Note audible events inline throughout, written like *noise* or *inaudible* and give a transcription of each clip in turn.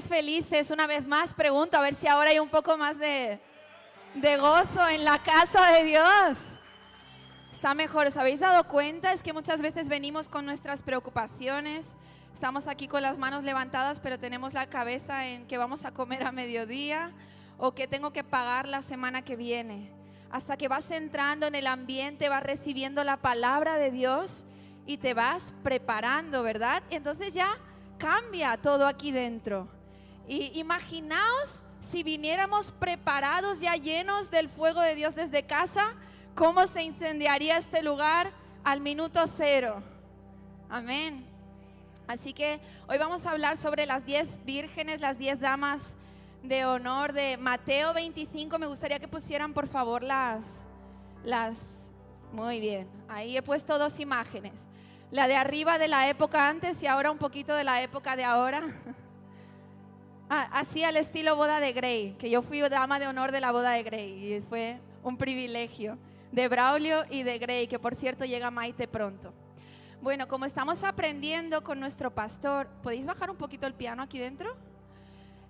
¿Cuántos estáis felices? Una vez más pregunto, a ver si ahora hay un poco más de, de gozo en la casa de Dios. Está mejor, ¿os habéis dado cuenta? Es que muchas veces venimos con nuestras preocupaciones, estamos aquí con las manos levantadas, pero tenemos la cabeza en que vamos a comer a mediodía o que tengo que pagar la semana que viene. Hasta que vas entrando en el ambiente, vas recibiendo la palabra de Dios y te vas preparando, ¿verdad? Entonces ya cambia todo aquí dentro. Y imaginaos si viniéramos preparados ya llenos del fuego de Dios desde casa, cómo se incendiaría este lugar al minuto cero. Amén. Así que hoy vamos a hablar sobre las diez vírgenes, las diez damas de honor de Mateo 25. Me gustaría que pusieran por favor las, las, muy bien, ahí he puesto dos imágenes. La de arriba de la época antes y ahora un poquito de la época de ahora. *laughs* Ah, así al estilo boda de Grey, que yo fui dama de honor de la boda de Grey y fue un privilegio. De Braulio y de Grey, que por cierto llega Maite pronto. Bueno, como estamos aprendiendo con nuestro pastor, ¿podéis bajar un poquito el piano aquí dentro?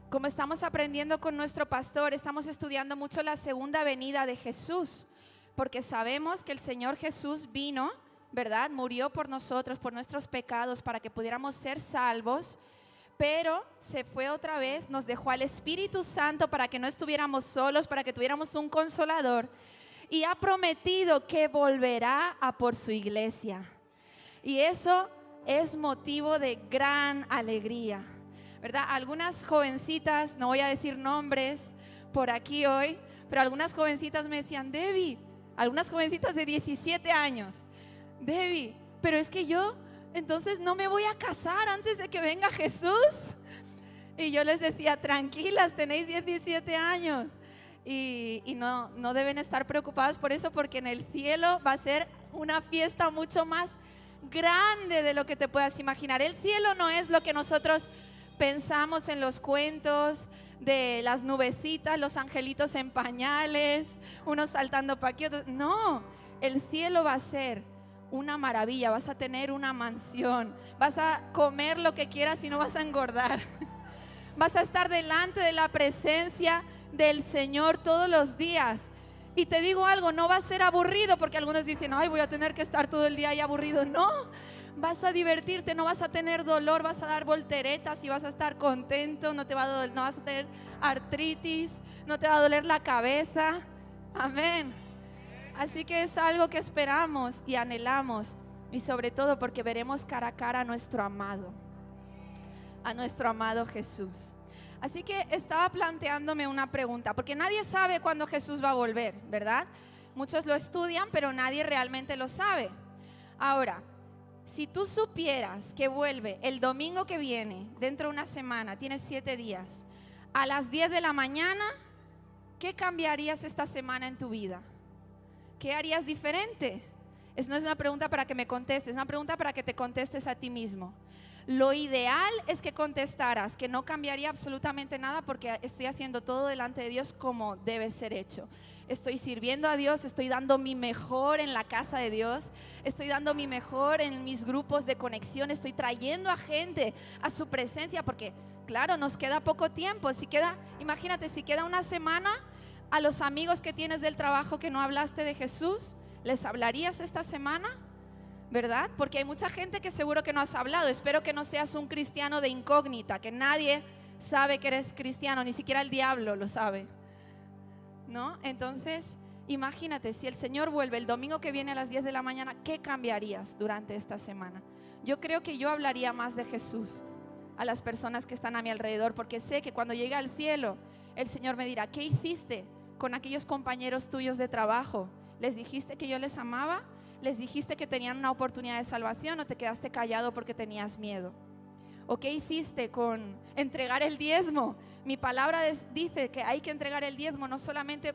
Como estamos aprendiendo con nuestro pastor, estamos estudiando mucho la segunda venida de Jesús, porque sabemos que el Señor Jesús vino, ¿verdad? Murió por nosotros, por nuestros pecados, para que pudiéramos ser salvos pero se fue otra vez, nos dejó al Espíritu Santo para que no estuviéramos solos, para que tuviéramos un consolador. Y ha prometido que volverá a por su iglesia. Y eso es motivo de gran alegría. ¿Verdad? Algunas jovencitas, no voy a decir nombres por aquí hoy, pero algunas jovencitas me decían, Debbie, algunas jovencitas de 17 años, Debbie, pero es que yo entonces no me voy a casar antes de que venga Jesús. Y yo les decía, tranquilas, tenéis 17 años. Y, no, no deben estar preocupadas por eso, porque en el cielo va a ser una fiesta mucho más grande de lo que te puedas imaginar. El cielo no es lo que nosotros pensamos en los cuentos de las nubecitas, los angelitos en pañales, unos saltando pa' aquí, No, el cielo va a ser una maravilla, vas a tener una mansión, vas a comer lo que quieras y no vas a engordar. *laughs* Vas a estar delante de la presencia del Señor todos los días. Y te digo algo, no va a ser aburrido porque algunos dicen, ay, voy a tener que estar todo el día ahí aburrido. No, vas a divertirte, no vas a tener dolor, vas a dar volteretas y vas a estar contento, no, te va a no vas a tener artritis, no te va a doler la cabeza. Amén. Así que es algo que esperamos y anhelamos y sobre todo porque veremos cara a cara a nuestro amado, a nuestro amado Jesús. Así que estaba planteándome una pregunta, porque nadie sabe cuándo Jesús va a volver, ¿verdad? Muchos lo estudian, pero nadie realmente lo sabe. Ahora, si tú supieras que vuelve el domingo que viene, dentro de una semana, tienes siete días, a las 10 de la mañana, ¿qué cambiarías esta semana en tu vida? ¿Qué harías diferente? Es no es una pregunta para que me contestes, es una pregunta para que te contestes a ti mismo. Lo ideal es que contestaras que no cambiaría absolutamente nada porque estoy haciendo todo delante de Dios como debe ser hecho. Estoy sirviendo a Dios, estoy dando mi mejor en la casa de Dios, estoy dando mi mejor en mis grupos de conexión, estoy trayendo a gente a su presencia porque claro, nos queda poco tiempo, si queda, imagínate, si queda una semana, a los amigos que tienes del trabajo que no hablaste de Jesús? ¿Les hablarías esta semana? ¿Verdad? Porque hay mucha gente que seguro que no has hablado. Espero que no seas un cristiano de incógnita, que nadie sabe que eres cristiano, ni siquiera el diablo lo sabe. ¿No? Entonces, imagínate, si el Señor vuelve el domingo que viene a las 10 de la mañana, ¿qué cambiarías durante esta semana? Yo creo que yo hablaría más de Jesús a las personas que están a mi alrededor, porque sé que cuando llegue al cielo, el Señor me dirá, ¿qué hiciste? Con aquellos compañeros tuyos de trabajo? ¿Les dijiste que yo les amaba? ¿Les dijiste que tenían una oportunidad de salvación o te quedaste callado porque tenías miedo? ¿O qué hiciste con entregar el diezmo? Mi palabra dice que hay que entregar el diezmo no solamente,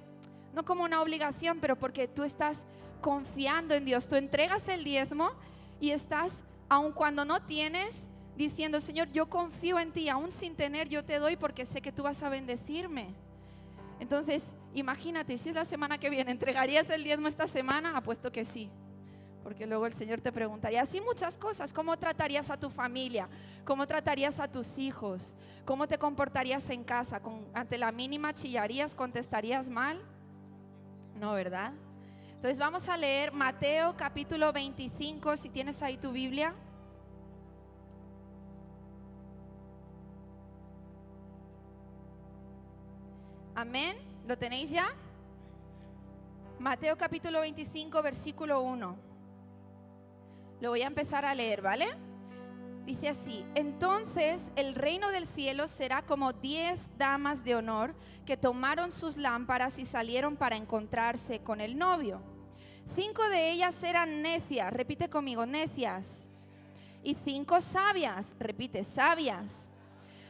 no como una obligación, pero porque tú estás confiando en Dios. Tú entregas el diezmo y estás, aun cuando no tienes, diciendo, Señor, yo confío en ti, aún sin tener, yo te doy porque sé que tú vas a bendecirme. Entonces, imagínate, si es la semana que viene, ¿entregarías el diezmo esta semana? Apuesto que sí. porque luego el Señor te preguntaría así muchas cosas, ¿cómo tratarías a tu familia? ¿Cómo tratarías a tus hijos? ¿Cómo te comportarías en casa? ¿Con, ante la mínima chillarías, contestarías mal? No, ¿verdad? Entonces vamos a leer Mateo capítulo 25, si tienes ahí tu Biblia. Amén. ¿Lo tenéis ya? Mateo capítulo 25, versículo 1. Lo voy a empezar a leer, ¿vale? Dice así, entonces el reino del cielo será como diez damas de honor que tomaron sus lámparas y salieron para encontrarse con el novio. Cinco de ellas eran necias, repite conmigo, necias. Y cinco sabias, repite, sabias.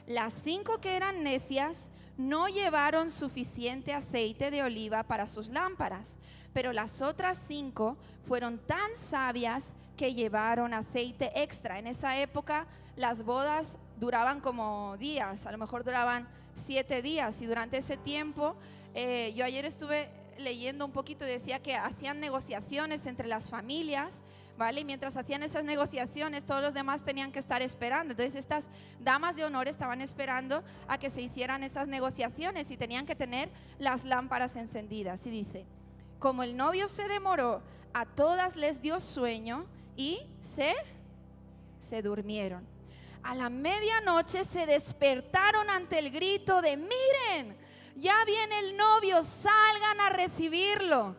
Las cinco que eran necias no llevaron suficiente aceite de oliva para sus lámparas, pero las otras cinco fueron tan sabias que llevaron aceite extra. En esa época las bodas duraban como días, a lo mejor duraban siete días y durante ese tiempo, eh, yo ayer estuve leyendo un poquito decía que hacían negociaciones entre las familias, ¿vale? Y mientras hacían esas negociaciones, todos los demás tenían que estar esperando. Entonces estas damas de honor estaban esperando a que se hicieran esas negociaciones y tenían que tener las lámparas encendidas. Y dice, como el novio se demoró, a todas les dio sueño y se, se durmieron. A la medianoche se despertaron ante el grito de, miren, ya viene el novio, salgan a recibirlo.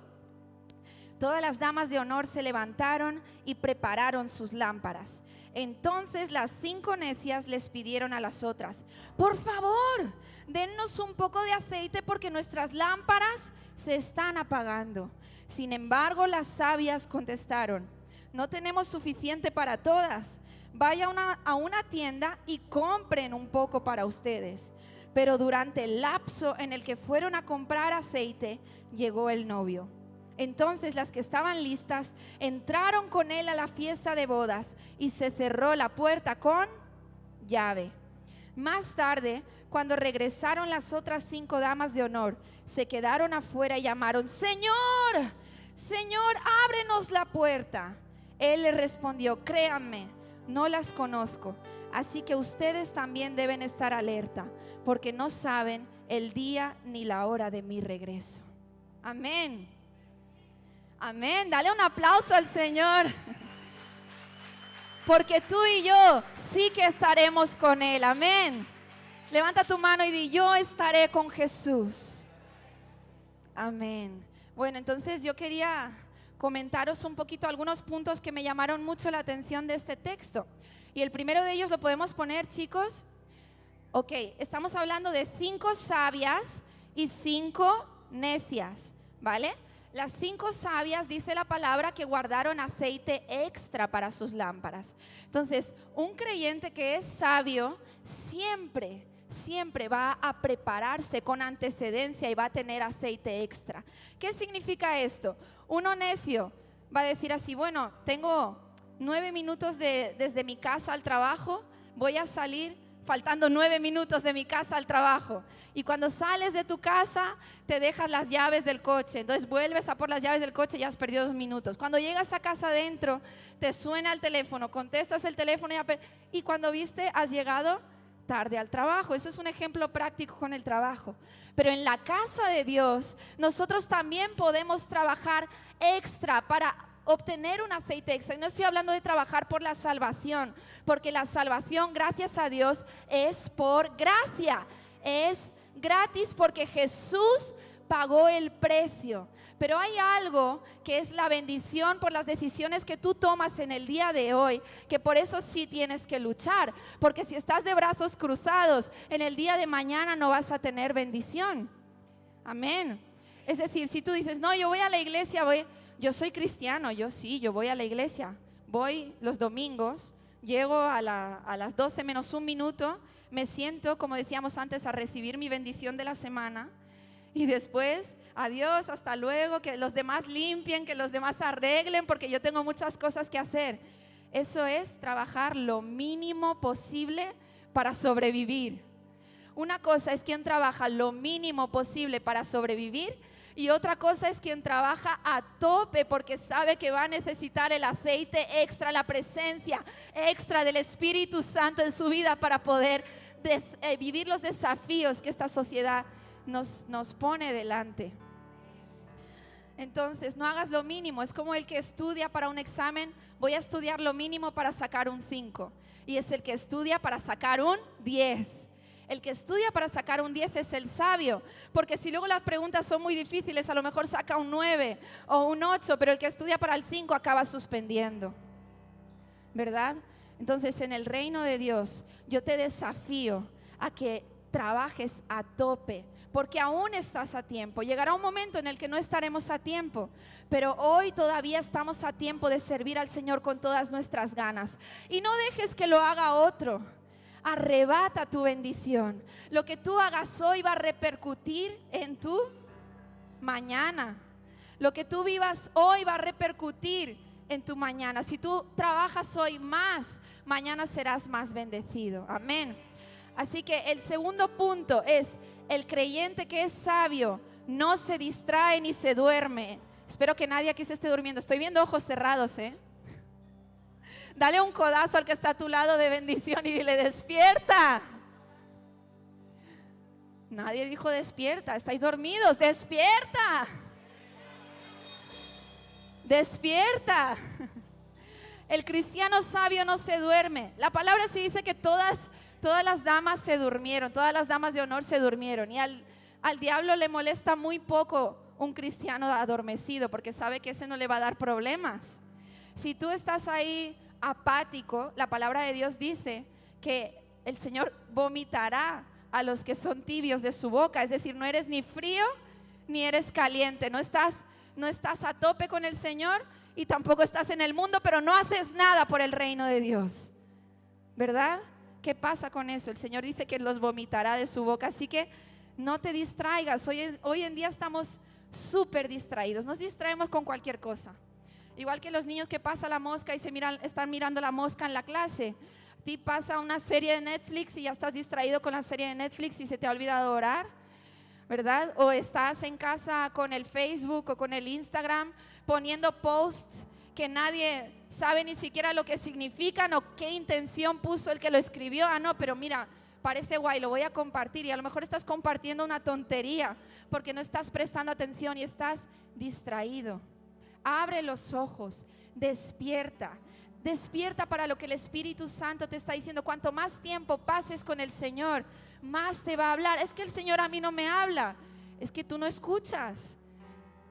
Todas las damas de honor se levantaron y prepararon sus lámparas. Entonces las cinco necias les pidieron a las otras, por favor, dennos un poco de aceite porque nuestras lámparas se están apagando. Sin embargo, las sabias contestaron, no tenemos suficiente para todas. Vaya a una tienda y compren un poco para ustedes. Pero durante el lapso en el que fueron a comprar aceite, llegó el novio. Entonces las que estaban listas entraron con él a la fiesta de bodas y se cerró la puerta con llave. Más tarde, cuando regresaron las otras cinco damas de honor, se quedaron afuera y llamaron, Señor, Señor, ábrenos la puerta. Él le respondió, créanme, no las conozco, así que ustedes también deben estar alerta, porque no saben el día ni la hora de mi regreso. Amén. Amén. Dale un aplauso al Señor. Porque tú y yo sí que estaremos con Él. Amén. Levanta tu mano y di, yo estaré con Jesús. Amén. Bueno, entonces yo quería comentaros un poquito algunos puntos que me llamaron mucho la atención de este texto. Y el primero de ellos lo podemos poner, chicos. Ok, estamos hablando de cinco sabias y cinco necias, ¿vale? Las cinco sabias, dice la palabra, que guardaron aceite extra para sus lámparas. Entonces, un creyente que es sabio siempre, siempre va a prepararse con antecedencia y va a tener aceite extra. ¿Qué significa esto? Uno necio va a decir así, bueno, tengo nueve minutos desde mi casa al trabajo, voy a salir faltando nueve minutos de mi casa al trabajo. Y cuando sales de tu casa, te dejas las llaves del coche. Entonces vuelves a por las llaves del coche y ya has perdido dos minutos. Cuando llegas a casa adentro, te suena el teléfono, contestas el teléfono y, y cuando viste, has llegado tarde al trabajo. Eso es un ejemplo práctico con el trabajo. Pero en la casa de Dios, nosotros también podemos trabajar extra para obtener un aceite extra. Y no estoy hablando de trabajar por la salvación, porque la salvación, gracias a Dios, es por gracia. Es gratis porque Jesús pagó el precio. Pero hay algo que es la bendición por las decisiones que tú tomas en el día de hoy, que por eso sí tienes que luchar, porque si estás de brazos cruzados, en el día de mañana no vas a tener bendición. Amén. Es decir, si tú dices, no, yo voy a la iglesia, voy, yo soy cristiano, yo sí, yo voy a la iglesia, voy los domingos, llego a, las 12 menos un minuto, me siento, como decíamos antes, a recibir mi bendición de la semana y después, adiós, hasta luego, que los demás limpien, que los demás arreglen, porque yo tengo muchas cosas que hacer. Eso es trabajar lo mínimo posible para sobrevivir. Una cosa es quien trabaja lo mínimo posible para sobrevivir y otra cosa es quien trabaja a tope porque sabe que va a necesitar el aceite extra, la presencia extra del Espíritu Santo en su vida para poder eh, vivir los desafíos que esta sociedad nos, nos pone delante. Entonces, no hagas lo mínimo. Es como el que estudia para un examen. Voy a estudiar lo mínimo para sacar un 5. Y es el que estudia para sacar un 10. El que estudia para sacar un 10 es el sabio, porque si luego las preguntas son muy difíciles, a lo mejor saca un 9 o un 8, pero el que estudia para el 5 acaba suspendiendo. ¿Verdad? Entonces, en el reino de Dios, yo te desafío a que trabajes a tope, porque aún estás a tiempo. Llegará un momento en el que no estaremos a tiempo, pero hoy todavía estamos a tiempo de servir al Señor con todas nuestras ganas. Y no dejes que lo haga otro arrebata tu bendición. Lo que tú hagas hoy va a repercutir en tu mañana. Lo que tú vivas hoy va a repercutir en tu mañana. Si tú trabajas hoy más, mañana serás más bendecido. Amén. Así que el segundo punto es, el creyente que es sabio no se distrae ni se duerme. Espero que nadie aquí se esté durmiendo. Estoy viendo ojos cerrados, ¿eh? Dale un codazo al que está a tu lado de bendición y dile, despierta. Nadie dijo despierta, estáis dormidos, despierta. Despierta. El cristiano sabio no se duerme. La palabra sí dice que todas, todas las damas se durmieron, todas las damas de honor se durmieron. Y al, al diablo le molesta muy poco un cristiano adormecido porque sabe que ese no le va a dar problemas. Si tú estás ahí apático, la palabra de Dios dice que el Señor vomitará a los que son tibios de su boca, es decir, no eres ni frío ni eres caliente, no estás no estás a tope con el Señor y tampoco estás en el mundo, pero no haces nada por el reino de Dios. ¿Verdad? ¿Qué pasa con eso? El Señor dice que los vomitará de su boca, así que no te distraigas. Hoy, hoy en día estamos súper distraídos, nos distraemos con cualquier cosa. Igual que los niños que pasa la mosca y se están mirando la mosca en la clase. A ti pasa una serie de Netflix y ya estás distraído con la serie de Netflix y se te ha olvidado orar, ¿verdad? O estás en casa con el Facebook o con el Instagram poniendo posts que nadie sabe ni siquiera lo que significan o qué intención puso el que lo escribió. Ah, no, pero mira, parece guay, lo voy a compartir y a lo mejor estás compartiendo una tontería porque no estás prestando atención y estás distraído. Abre los ojos, despierta. Despierta para lo que el Espíritu Santo te está diciendo. Cuanto más tiempo pases con el Señor, más te va a hablar. Es que el Señor a mí no me habla. Es que tú no escuchas.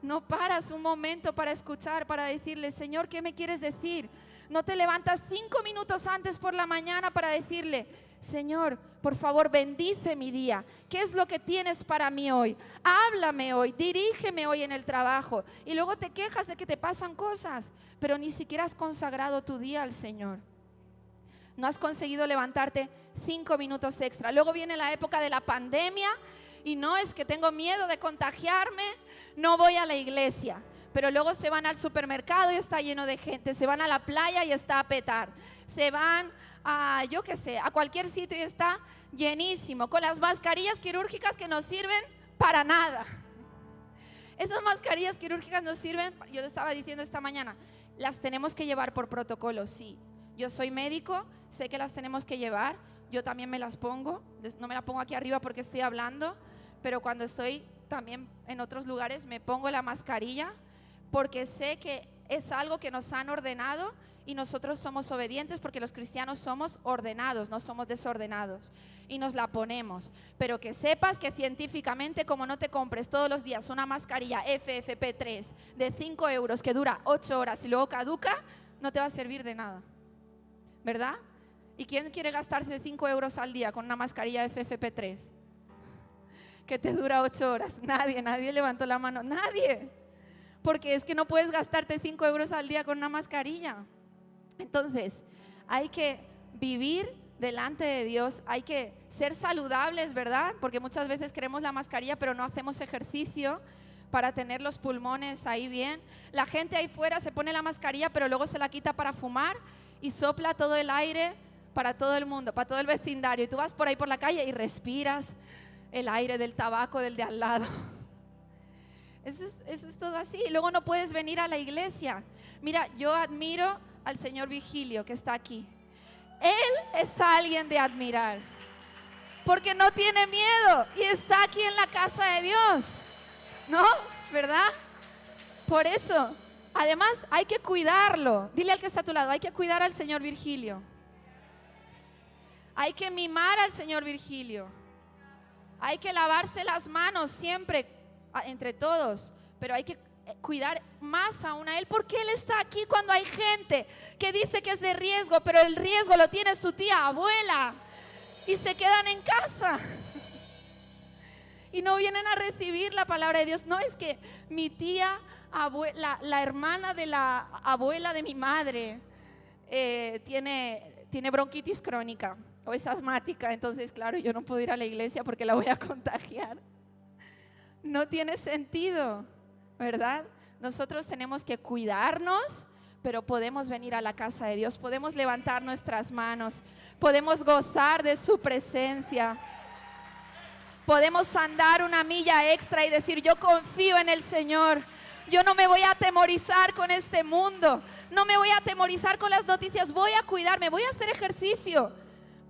No paras un momento para escuchar, para decirle, Señor, ¿qué me quieres decir? No te levantas cinco minutos antes por la mañana para decirle, Señor, por favor, bendice mi día. ¿Qué es lo que tienes para mí hoy? Háblame hoy, dirígeme hoy en el trabajo. Y luego te quejas de que te pasan cosas, pero ni siquiera has consagrado tu día al Señor. No has conseguido levantarte cinco minutos extra. Luego viene la época de la pandemia y no es que tengo miedo de contagiarme, no voy a la iglesia. Pero luego se van al supermercado y está lleno de gente. Se van a la playa y está a petar. Se van a, yo qué sé, a cualquier sitio y está llenísimo, con las mascarillas quirúrgicas que no sirven para nada. Esas mascarillas quirúrgicas nos sirven, yo te estaba diciendo esta mañana, las tenemos que llevar por protocolo, sí. Yo soy médico, sé que las tenemos que llevar, yo también me las pongo, no me la pongo aquí arriba porque estoy hablando, pero cuando estoy también en otros lugares me pongo la mascarilla porque sé que es algo que nos han ordenado y nosotros somos obedientes porque los cristianos somos ordenados, no somos desordenados. Y nos la ponemos. Pero que sepas que científicamente, como no te compres todos los días una mascarilla FFP3 de 5 euros que dura 8 horas y luego caduca, no te va a servir de nada. ¿Verdad? ¿Y quién quiere gastarse 5 euros al día con una mascarilla FFP3? Que te dura 8 horas. Nadie, nadie levantó la mano. Nadie. Porque es que no puedes gastarte 5 euros al día con una mascarilla. Entonces, hay que vivir delante de Dios, hay que ser saludables, ¿verdad? Porque muchas veces queremos la mascarilla, pero no hacemos ejercicio para tener los pulmones ahí bien. La gente ahí fuera se pone la mascarilla, pero luego se la quita para fumar y sopla todo el aire para todo el mundo, para todo el vecindario. Y tú vas por ahí por la calle y respiras el aire del tabaco del de al lado. *laughs* Eso es, todo así. Y luego no puedes venir a la iglesia. Mira, yo admiro al señor Vigilio que está aquí. Él es alguien de admirar. Porque no tiene miedo y está aquí en la casa de Dios. ¿No? ¿Verdad? Por eso, además hay que cuidarlo. Dile al que está a tu lado, hay que cuidar al señor Virgilio. Hay que mimar al señor Virgilio. Hay que lavarse las manos siempre entre todos, pero hay que cuidar más aún a él porque él está aquí cuando hay gente que dice que es de riesgo, pero el riesgo lo tiene su tía abuela y se quedan en casa y no vienen a recibir la palabra de Dios. No es que mi tía, abuela, la hermana de la abuela de mi madre, eh, tiene, tiene bronquitis crónica o es asmática, entonces claro, yo no puedo ir a la iglesia porque la voy a *laughs* contagiar. No tiene sentido, ¿verdad? Nosotros tenemos que cuidarnos, pero podemos venir a la casa de Dios, podemos levantar nuestras manos, podemos gozar de su presencia. Podemos andar una milla extra y decir, yo confío en el Señor. Yo no me voy a atemorizar con este mundo. No me voy a atemorizar con las noticias. Voy a cuidarme, voy a hacer ejercicio.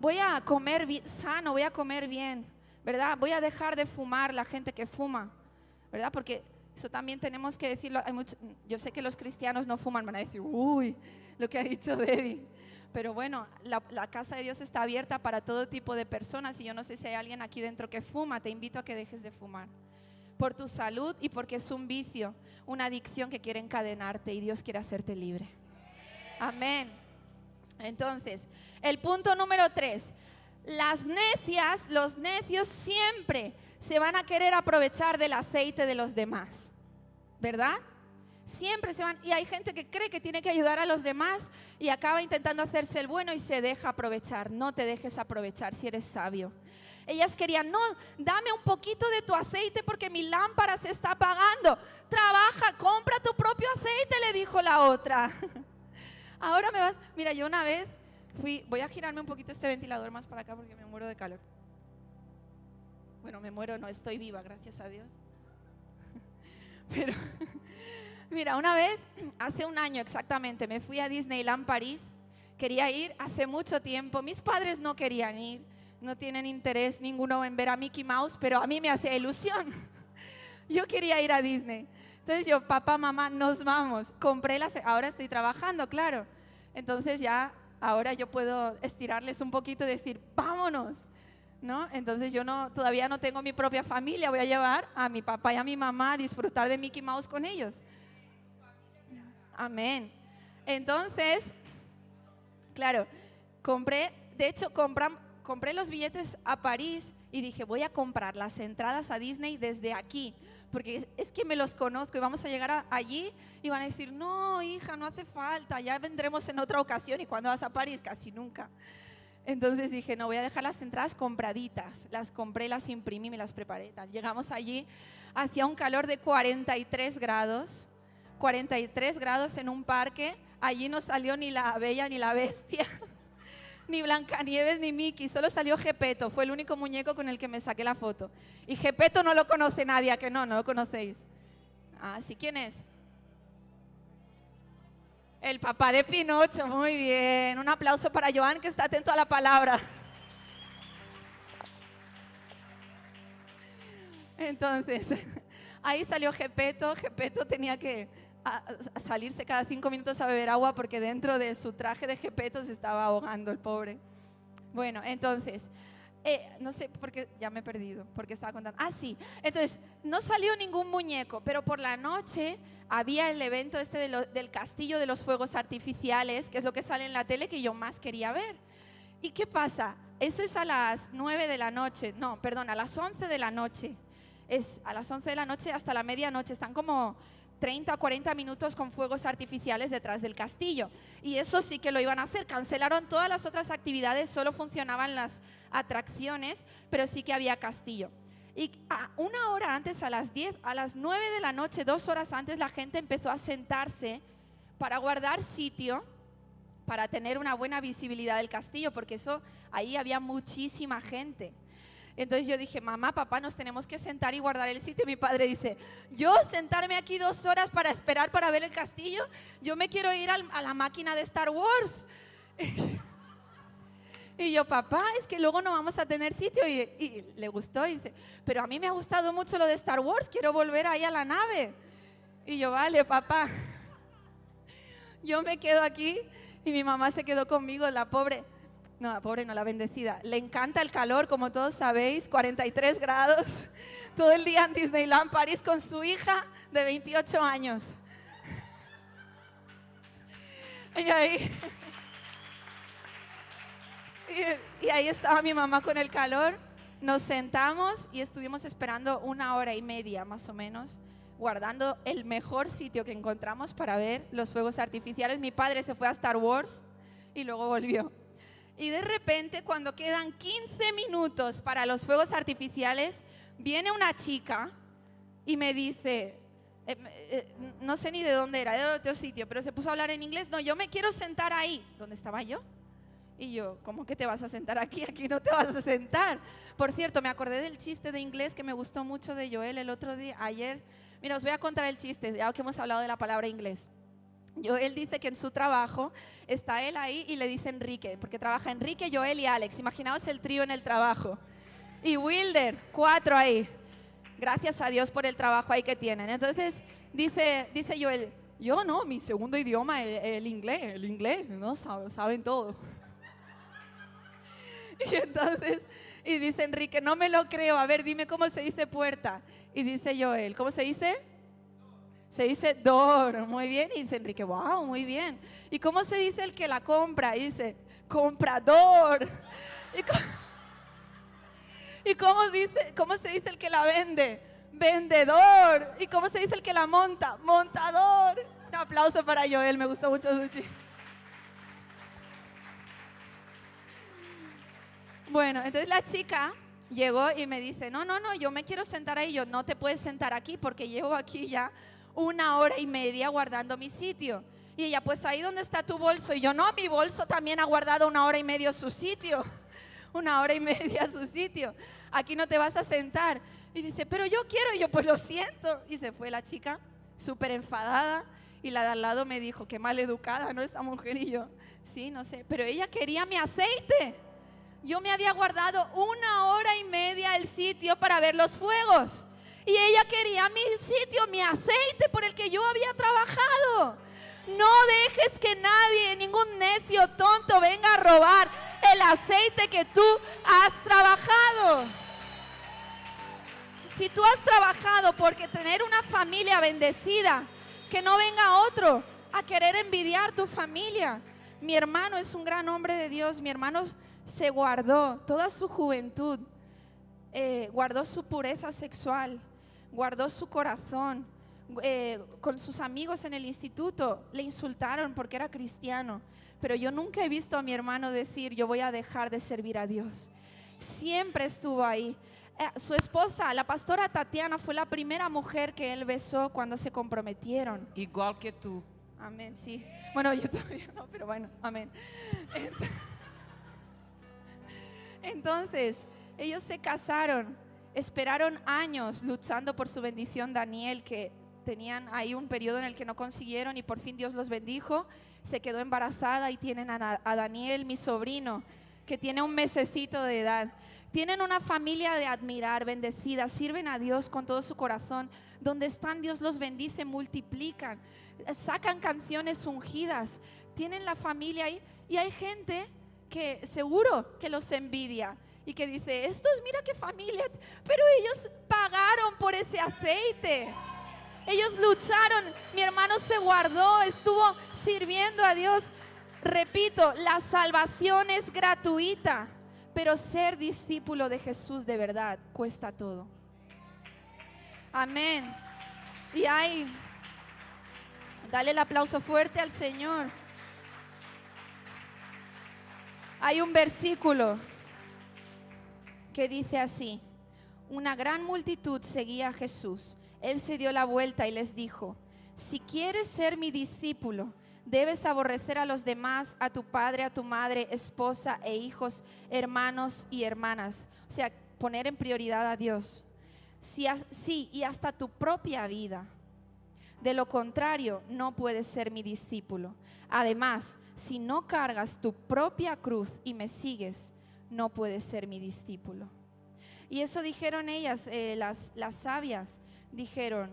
Voy a comer sano, voy a comer bien. ¿verdad? Voy a dejar de fumar la gente que fuma, ¿verdad? Porque eso también tenemos que decirlo. yo sé que los cristianos no fuman, van a decir, uy, lo que ha dicho Debbie. Pero bueno, la, la, casa de Dios está abierta para todo tipo de personas y yo no sé si hay alguien aquí dentro que fuma, te invito a que dejes de fumar. Por tu salud y porque es un vicio, una adicción que quiere encadenarte y Dios quiere hacerte libre. Amén. Entonces, el punto número tres, las necias, los necios siempre se van a querer aprovechar del aceite de los demás, ¿verdad? Siempre se van, y hay gente que cree que tiene que ayudar a los demás y acaba intentando hacerse el bueno y se deja aprovechar. No te dejes aprovechar si eres sabio. Ellas querían, no, dame un poquito de tu aceite porque mi lámpara se está apagando. Trabaja, compra tu propio aceite, le dijo la otra. *laughs* Ahora me vas, mira, yo una vez voy a girarme un poquito este ventilador más para acá porque me muero de calor. Bueno, me muero, no estoy viva, gracias a Dios. *laughs* Pero, *laughs* mira, una vez, hace un año exactamente, me fui a Disneyland París. Quería ir hace mucho tiempo. Mis padres no querían ir, no tienen interés ninguno en ver a Mickey Mouse, pero a mí me hacía ilusión. *laughs* Yo quería ir a Disney. Entonces yo, papá, mamá, nos vamos. Compré las, ahora estoy trabajando, claro. Entonces ya ahora yo puedo estirarles un poquito y decir, vámonos. ¿No? Entonces yo no, todavía no tengo mi propia familia, voy a llevar a mi papá y a mi mamá a disfrutar de Mickey Mouse con ellos. Amén. Entonces, claro, compré, de hecho compré los billetes a París y dije, voy a comprar las entradas a Disney desde aquí, porque es que me los conozco y vamos a llegar allí y van a decir, no, hija, no hace falta, ya vendremos en otra ocasión y cuando vas a París, casi nunca. Entonces dije, no, voy a dejar las entradas compraditas. Las compré, las imprimí, me las preparé. Llegamos allí, hacía un calor de 43 grados, 43 grados en un parque. Allí no salió ni la bella ni la bestia. Ni Blancanieves ni Mickey, solo salió Gepeto, fue el único muñeco con el que me saqué la foto. Y Gepeto no lo conoce nadie, ¿a que no? No lo conocéis. Ah, ¿sí quién es? El papá de Pinocho, muy bien. Un aplauso para Joan que está atento a la palabra. Entonces, *laughs* ahí salió Gepeto. Gepeto tenía que a, salirse cada cinco minutos a beber agua porque dentro de su traje de jepeto se estaba ahogando el pobre. Bueno, entonces, eh, no sé por qué, ya me he perdido, porque estaba contando. Ah, sí, entonces, no salió ningún muñeco, pero por la noche había el evento este del castillo de los fuegos artificiales, que es lo que sale en la tele que yo más quería ver. ¿Y qué pasa? Eso es a las nueve de la noche, no, perdón, a las once de la noche. Es a las once de la noche hasta la medianoche, están como 30 o 40 minutos con fuegos artificiales detrás del castillo. Y eso sí que lo iban a hacer. Cancelaron todas las otras actividades, solo funcionaban las atracciones, pero sí que había castillo. Y a una hora antes, a las 10, a las 9 de la noche, dos horas antes, la gente empezó a sentarse para guardar sitio para tener una buena visibilidad del castillo, porque eso ahí había muchísima gente. Entonces yo dije, mamá, papá, nos tenemos que sentar y guardar el sitio. Y mi padre dice, yo sentarme aquí dos horas para esperar para ver el castillo, yo me quiero ir a la máquina de Star Wars. *laughs* Y yo, papá, es que luego no vamos a tener sitio. Y, y le gustó y dice, pero a mí me ha gustado mucho lo de Star Wars, quiero volver ahí a la nave. Y yo, vale, papá. *laughs* Yo me quedo aquí y mi mamá se quedó conmigo, la pobre. No, la pobre no, la bendecida. Le encanta el calor, como todos sabéis, 43 grados. *laughs* Todo el día en Disneyland París con su hija de 28 años. *laughs* Y ahí, *laughs* y, ahí estaba mi mamá con el calor. Nos sentamos y estuvimos esperando una hora y media más o menos, guardando el mejor sitio que encontramos para ver los fuegos artificiales. Mi padre se fue a Star Wars y luego volvió. Y de repente, cuando quedan 15 minutos para los fuegos artificiales, viene una chica y me dice, eh, eh, no sé ni de dónde era, de otro sitio, pero se puso a hablar en inglés. No, yo me quiero sentar ahí. ¿Dónde estaba yo? Y yo, ¿cómo que te vas a sentar aquí? Aquí no te vas a sentar. Por cierto, me acordé del chiste de inglés que me gustó mucho de Joel el otro día, ayer. Mira, os voy a contar el chiste, ya que hemos hablado de la palabra inglés. Joel dice que en su trabajo está él ahí y le dice Enrique, porque trabaja Enrique, Joel y Alex. Imaginaos el trío en el trabajo. Y Wilder, cuatro ahí. Gracias a Dios por el trabajo ahí que tienen. Entonces dice, dice Joel, yo no, mi segundo idioma el, el inglés, el inglés, no saben, saben todo. *laughs* Y entonces, y dice Enrique, no me lo creo, a ver, dime cómo se dice puerta. Y dice Joel, ¿cómo se dice? Se dice door, muy bien. Y dice Enrique, wow, muy bien. ¿Y cómo se dice el que la compra? Y dice, comprador. ¿Y cómo, y cómo dice, cómo se dice el que la vende? Vendedor. ¿Y cómo se dice el que la monta? Montador. Un aplauso para Joel, me gustó mucho su chiste. Bueno, entonces la chica llegó y me dice, no, no, no, yo me quiero sentar ahí. Yo, no te puedes sentar aquí porque llevo aquí ya una hora y media guardando mi sitio. Y ella, pues ahí donde está tu bolso. Y yo, no, mi bolso también ha guardado una hora y media su sitio. *laughs* Una hora y media su sitio. Aquí no te vas a sentar. Y dice, pero yo quiero. Y yo, pues lo siento. Y se fue la chica, súper enfadada. Y la de al lado me dijo, qué mal educada, ¿no? Esta mujer. Y yo, sí, no sé. Pero ella quería mi aceite. Yo me había guardado una hora y media el sitio para ver los fuegos. Y ella quería mi sitio, mi aceite por el que yo había trabajado. No dejes que nadie, ningún necio tonto venga a robar el aceite que tú has trabajado. Si tú has trabajado porque tener una familia bendecida, que no venga otro a querer envidiar tu familia. Mi hermano es un gran hombre de Dios, mi hermano se guardó toda su juventud, eh, guardó su pureza sexual, guardó su corazón. eh, con sus amigos en el instituto le insultaron porque era cristiano, pero yo nunca he visto a mi hermano decir yo voy a dejar de servir a Dios. Siempre estuvo ahí. Eh, su esposa, la pastora Tatiana, fue la primera mujer que él besó cuando se comprometieron. Igual que tú. Amén, sí. Bueno, yo todavía no, pero bueno, amén. Ent- *laughs* Entonces, ellos se casaron, esperaron años luchando por su bendición, Daniel, que tenían ahí un periodo en el que no consiguieron y por fin Dios los bendijo, se quedó embarazada y tienen a, a Daniel, mi sobrino, que tiene un mesecito de edad. Tienen una familia de admirar, bendecida, sirven a Dios con todo su corazón. Donde están, Dios los bendice, multiplican, sacan canciones ungidas, tienen la familia ahí. Y hay gente que seguro que los envidia y que dice, estos mira qué familia, pero ellos pagaron por ese aceite. Ellos lucharon, mi hermano se guardó, estuvo sirviendo a Dios. Repito, la salvación es gratuita, pero ser discípulo de Jesús de verdad cuesta todo. Amén. Y hay, dale el aplauso fuerte al Señor. Hay un versículo que dice así, una gran multitud seguía a Jesús. Él se dio la vuelta y les dijo, si quieres ser mi discípulo, Debes aborrecer a los demás, a tu padre, a tu madre, esposa e hijos, hermanos y hermanas. O sea, poner en prioridad a Dios. sí, y hasta tu propia vida. De lo contrario, no puedes ser mi discípulo. Además, si no cargas tu propia cruz y me sigues, no puedes ser mi discípulo. Y eso dijeron ellas, eh, las, las sabias, dijeron,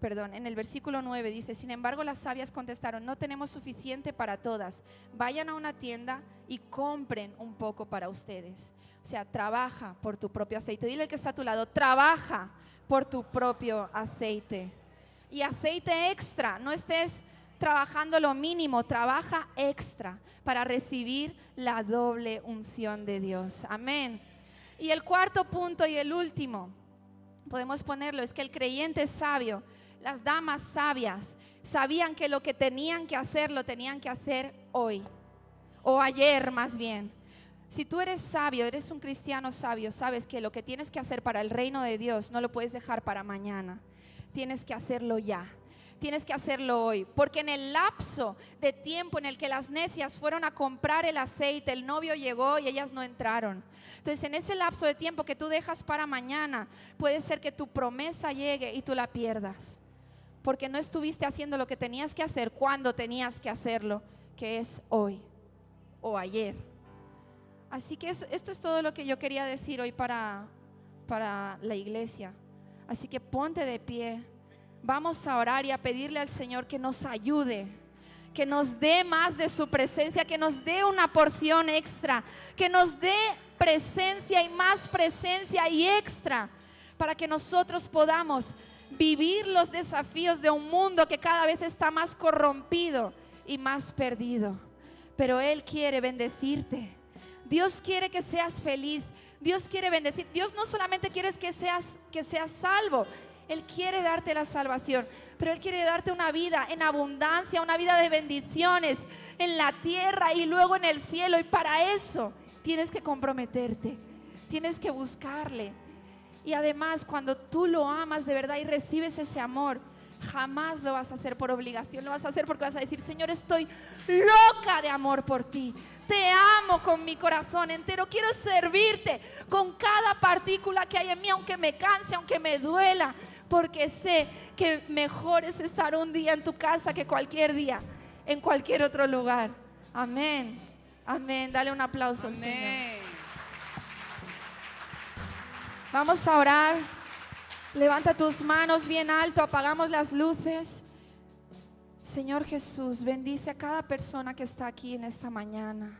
perdón, en el versículo 9 dice, sin embargo las sabias contestaron, no tenemos suficiente para todas, vayan a una tienda y compren un poco para ustedes. O sea, trabaja por tu propio aceite. Dile al que está a tu lado, trabaja por tu propio aceite. Y aceite extra, no estés trabajando lo mínimo, trabaja extra para recibir la doble unción de Dios. Amén. Y el cuarto punto y el último, podemos ponerlo, es que el creyente sabio, las damas sabias, sabían que lo que tenían que hacer lo tenían que hacer hoy, o ayer más bien. Si tú eres sabio, eres un cristiano sabio, sabes que lo que tienes que hacer para el reino de Dios no lo puedes dejar para mañana. Tienes que hacerlo ya. Tienes que hacerlo hoy. Porque en el lapso de tiempo en el que las necias fueron a comprar el aceite, el novio llegó y ellas no entraron. Entonces en ese lapso de tiempo que tú dejas para mañana, puede ser que tu promesa llegue y tú la pierdas. Porque no estuviste haciendo lo que tenías que hacer cuando tenías que hacerlo, que es hoy o ayer. Así que esto es todo lo que yo quería decir hoy para, para la iglesia. Así que ponte de pie. Vamos a orar y a pedirle al Señor que nos ayude, que nos dé más de su presencia, que nos dé una porción extra, que nos dé presencia y más presencia y extra para que nosotros podamos vivir los desafíos de un mundo que cada vez está más corrompido y más perdido. Pero Él quiere bendecirte. Dios quiere que seas feliz. Dios quiere bendecir. Dios no solamente quiere que seas, que seas salvo. Él quiere darte la salvación. Pero Él quiere darte una vida en abundancia, una vida de bendiciones en la tierra y luego en el cielo. Y para eso tienes que comprometerte. Tienes que buscarle. Y además, cuando tú lo amas de verdad y recibes ese amor, jamás lo vas a hacer por obligación, lo vas a hacer porque vas a decir, Señor, estoy loca de amor por ti. Te amo con mi corazón entero. Quiero servirte con cada partícula que hay en mí, aunque me canse, aunque me duela, porque sé que mejor es estar un día en tu casa que cualquier día en cualquier otro lugar. Amén. Amén. Dale un aplauso al Señor. Vamos a orar. Levanta tus manos bien alto, apagamos las luces. Señor Jesús, bendice a cada persona que está aquí en esta mañana.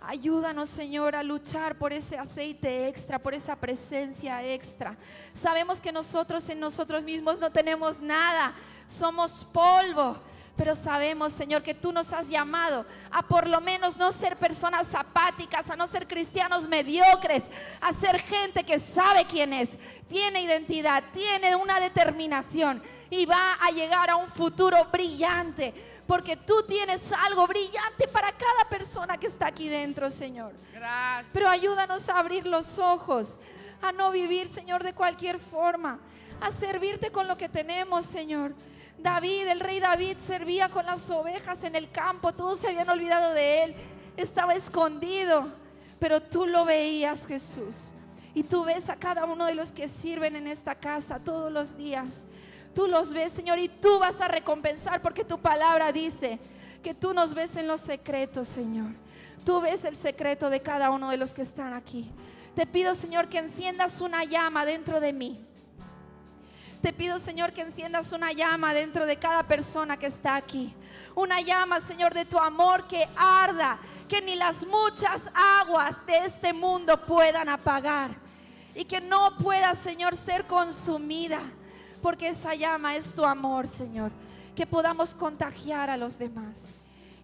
Ayúdanos, Señor, a luchar por ese aceite extra, por esa presencia extra. Sabemos que nosotros en nosotros mismos no tenemos nada, somos polvo pero sabemos, Señor, que tú nos has llamado a por lo menos no ser personas apáticas, a no ser cristianos mediocres, a ser gente que sabe quién es, tiene identidad, tiene una determinación y va a llegar a un futuro brillante. Porque tú tienes algo brillante para cada persona que está aquí dentro, Señor. Gracias. Pero ayúdanos a abrir los ojos, a no vivir, Señor, de cualquier forma, a servirte con lo que tenemos, Señor David, el rey David, servía con las ovejas en el campo, todos se habían olvidado de él, estaba escondido, pero tú lo veías, Jesús. Y tú ves a cada uno de los que sirven en esta casa todos los días. Tú los ves, Señor, y tú vas a recompensar porque tu palabra dice que tú nos ves en los secretos, Señor. Tú ves el secreto de cada uno de los que están aquí. Te pido, Señor, que enciendas una llama dentro de mí te pido, Señor, que enciendas una llama dentro de cada persona que está aquí. Una llama, Señor, de tu amor que arda, que ni las muchas aguas de este mundo puedan apagar. Y que no pueda, Señor, ser consumida. Porque esa llama es tu amor, Señor. Que podamos contagiar a los demás.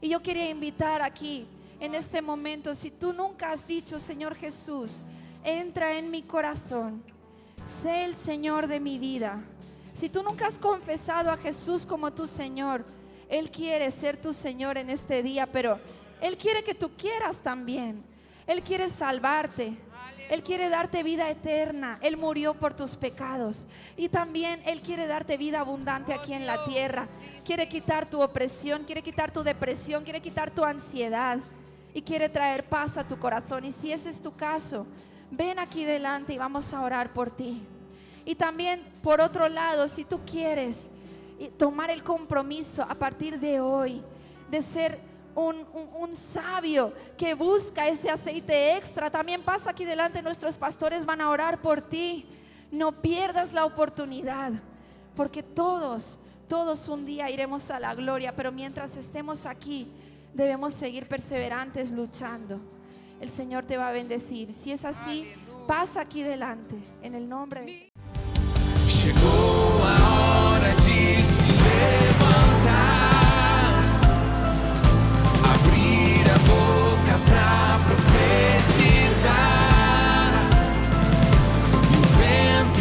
Y yo quería invitar aquí, en este momento, si tú nunca has dicho, Señor Jesús, entra en mi corazón sé el Señor de mi vida. Si tú nunca has confesado a Jesús como tu Señor, Él quiere ser tu Señor en este día, pero Él quiere que tú quieras también. Él quiere salvarte. Él quiere darte vida eterna. Él murió por tus pecados. Y también Él quiere darte vida abundante aquí en la tierra. Quiere quitar tu opresión, quiere quitar tu depresión, quiere quitar tu ansiedad. Y quiere traer paz a tu corazón. Y si ese es tu caso, ven aquí delante y vamos a orar por ti. Y también, por otro lado, si tú quieres tomar el compromiso a partir de hoy de ser un, un- un sabio que busca ese aceite extra. También pasa aquí delante, nuestros pastores van a orar por ti. No pierdas la oportunidad, porque todos, todos un día iremos a la gloria, pero mientras estemos aquí, debemos seguir perseverantes luchando el Señor te va a bendecir. Si es así, Aleluya. pasa aquí delante en el nombre de Llegó ahora de se levantar, abrir a boca para profetizar. Y vento